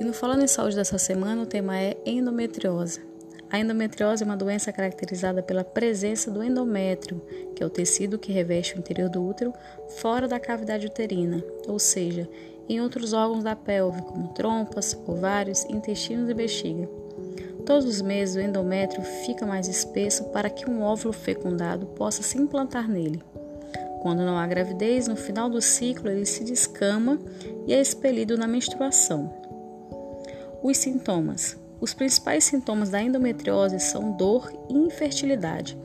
E no Falando em Saúde dessa semana, o tema é endometriose. A endometriose é uma doença caracterizada pela presença do endométrio, que é o tecido que reveste o interior do útero, fora da cavidade uterina, ou seja, em outros órgãos da pelve, como trompas, ovários, intestinos e bexiga. Todos os meses o endométrio fica mais espesso para que um óvulo fecundado possa se implantar nele. Quando não há gravidez, no final do ciclo ele se descama e é expelido na menstruação. Os sintomas: Os principais sintomas da endometriose são dor e infertilidade.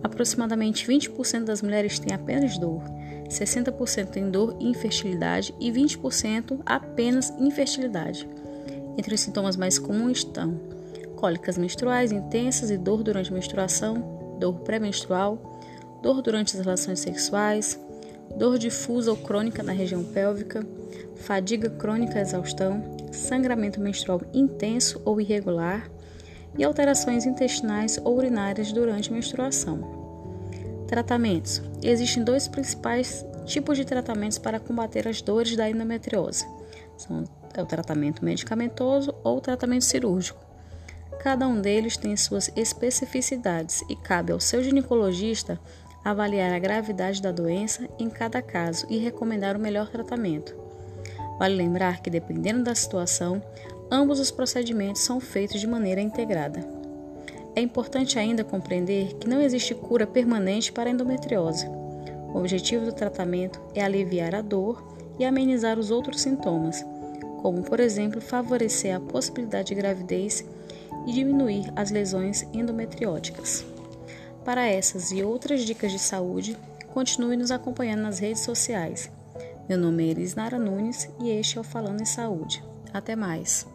Aproximadamente 20% das mulheres têm apenas dor, 60% têm dor e infertilidade e 20% apenas infertilidade. Entre os sintomas mais comuns estão cólicas menstruais intensas e dor durante a menstruação, dor pré-menstrual, dor durante as relações sexuais, dor difusa ou crônica na região pélvica, fadiga crônica exaustão, sangramento menstrual intenso ou irregular e alterações intestinais ou urinárias durante a menstruação. Tratamentos: Existem dois principais tipos de tratamentos para combater as dores da endometriose. São é o tratamento medicamentoso ou o tratamento cirúrgico. Cada um deles tem suas especificidades e cabe ao seu ginecologista avaliar a gravidade da doença em cada caso e recomendar o melhor tratamento. Vale lembrar que, dependendo da situação, ambos os procedimentos são feitos de maneira integrada. É importante ainda compreender que não existe cura permanente para a endometriose. O objetivo do tratamento é aliviar a dor e amenizar os outros sintomas, como, por exemplo, favorecer a possibilidade de gravidez e diminuir as lesões endometrióticas. Para essas e outras dicas de saúde, continue nos acompanhando nas redes sociais. Meu nome é Elis Nara Nunes e este é o Falando em Saúde. Até mais!